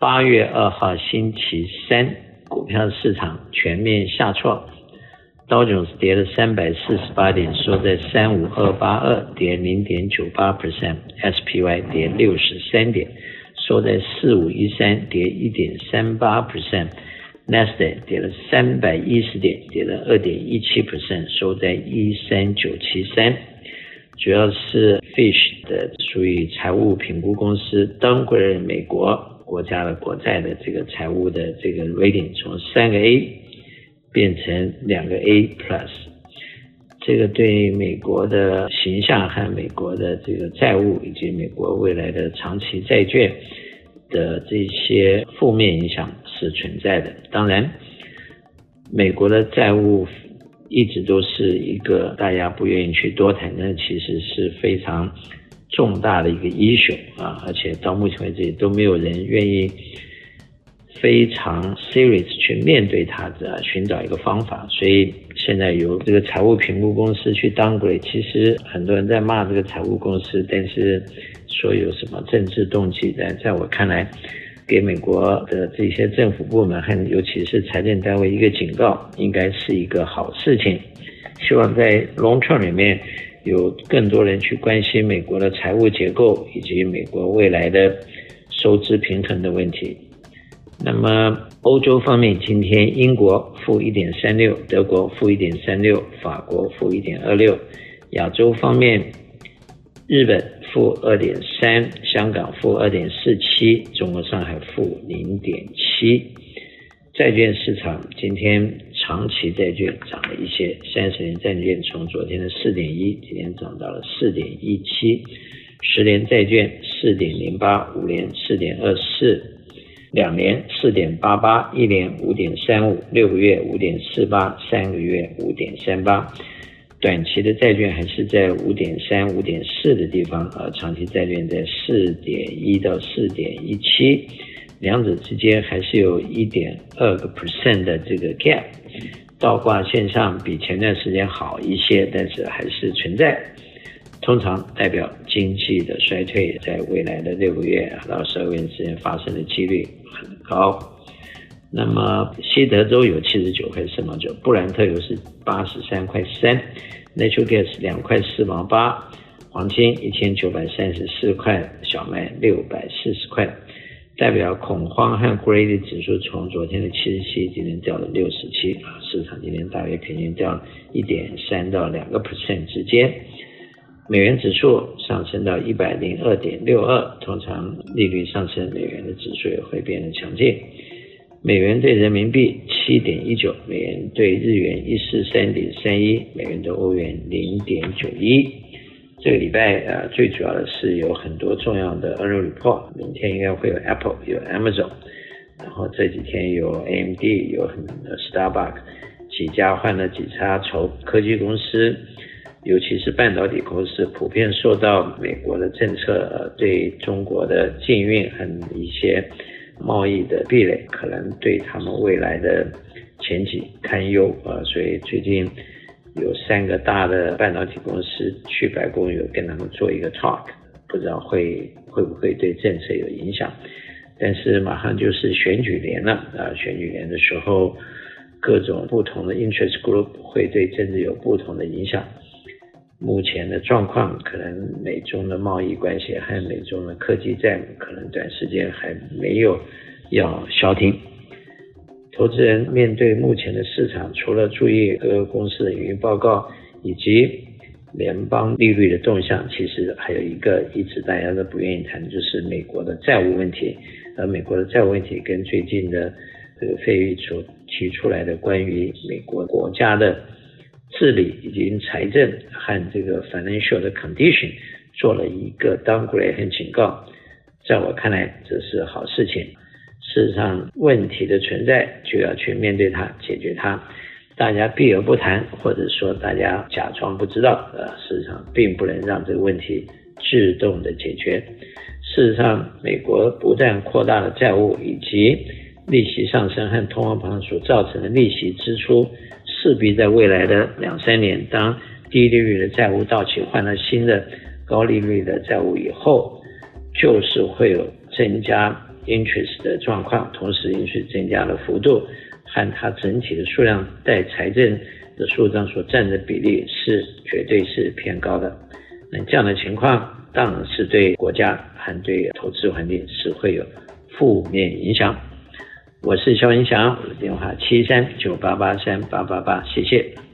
八月二号星期三，股票市场全面下挫，道琼斯跌了三百四十八点，收在三五二八二，跌零点九八 percent；SPY 跌六十三点，收在四五一三，跌一点三八 percent；Nasdaq 跌了三百一十点，跌了二点一七 percent，收在一三九七三。主要是 Fish 的属于财务评估公司，downgrade 美国。国家的国债的这个财务的这个 rating 从三个 A 变成两个 A plus，这个对美国的形象和美国的这个债务以及美国未来的长期债券的这些负面影响是存在的。当然，美国的债务一直都是一个大家不愿意去多谈，但其实是非常。重大的一个 issue 啊，而且到目前为止都没有人愿意非常 serious 去面对它的，寻找一个方法。所以现在由这个财务评估公司去 downgrade，其实很多人在骂这个财务公司，但是说有什么政治动机，但在我看来，给美国的这些政府部门和尤其是财政单位一个警告，应该是一个好事情。希望在 long term 里面。有更多人去关心美国的财务结构以及美国未来的收支平衡的问题。那么欧洲方面，今天英国负一点三六，德国负一点三六，法国负一点二六。亚洲方面，日本负二点三，香港负二点四七，中国上海负零点七。债券市场今天。长期债券涨了一些，三十年债券从昨天的四点一，今天涨到了四点一七，十年债券四点零八，五年四点二四，两年四点八八，一年五点三五，六个月五点四八，三个月五点三八，短期的债券还是在五点三、五点四的地方，而长期债券在四点一到四点一七。两者之间还是有一点二个 percent 的这个 gap，倒挂现象比前段时间好一些，但是还是存在，通常代表经济的衰退在未来的六个月到十二个月之间发生的几率很高。那么西德州有七十九块四毛九，布兰特油是八十三块三，natural gas 两块四毛八，黄金一千九百三十四块，小麦六百四十块。代表恐慌和 greedy 指数从昨天的七十七，今天掉了六十七啊，市场今天大约平均掉一点三到两个 percent 之间。美元指数上升到一百零二点六二，通常利率上升，美元的指数也会变得强劲。美元兑人民币七点一九，美元兑日元一四三点三一，美元兑欧元零点九一。这个礼拜呃，最主要的是有很多重要的 earnings report，明天应该会有 Apple，有 Amazon，然后这几天有 AMD，有很多 Starbucks，几家换了几家筹，科技公司，尤其是半导体公司，普遍受到美国的政策对中国的禁运和一些贸易的壁垒，可能对他们未来的前景堪忧啊，所以最近。有三个大的半导体公司去白宫，有跟他们做一个 talk，不知道会会不会对政策有影响。但是马上就是选举年了啊，选举年的时候，各种不同的 interest group 会对政治有不同的影响。目前的状况，可能美中的贸易关系和美中的科技战，可能短时间还没有要消停。投资人面对目前的市场，除了注意各个公司的营运报告以及联邦利率的动向，其实还有一个一直大家都不愿意谈，就是美国的债务问题。而美国的债务问题跟最近的这个费玉所提出来的关于美国国家的治理以及财政和这个 financial 的 condition 做了一个 downgrade 和警告，在我看来这是好事情。事实上，问题的存在就要去面对它，解决它。大家避而不谈，或者说大家假装不知道，呃，事实上并不能让这个问题自动的解决。事实上，美国不断扩大的债务以及利息上升和通货膨胀所造成的利息支出，势必在未来的两三年，当低利率的债务到期，换了新的高利率的债务以后，就是会有增加。Interest 的状况，同时允许增加了幅度和它整体的数量带财政的数账所占的比例是绝对是偏高的。那这样的情况当然是对国家和对投资环境是会有负面影响。我是肖文祥，我的电话七三九八八三八八八，谢谢。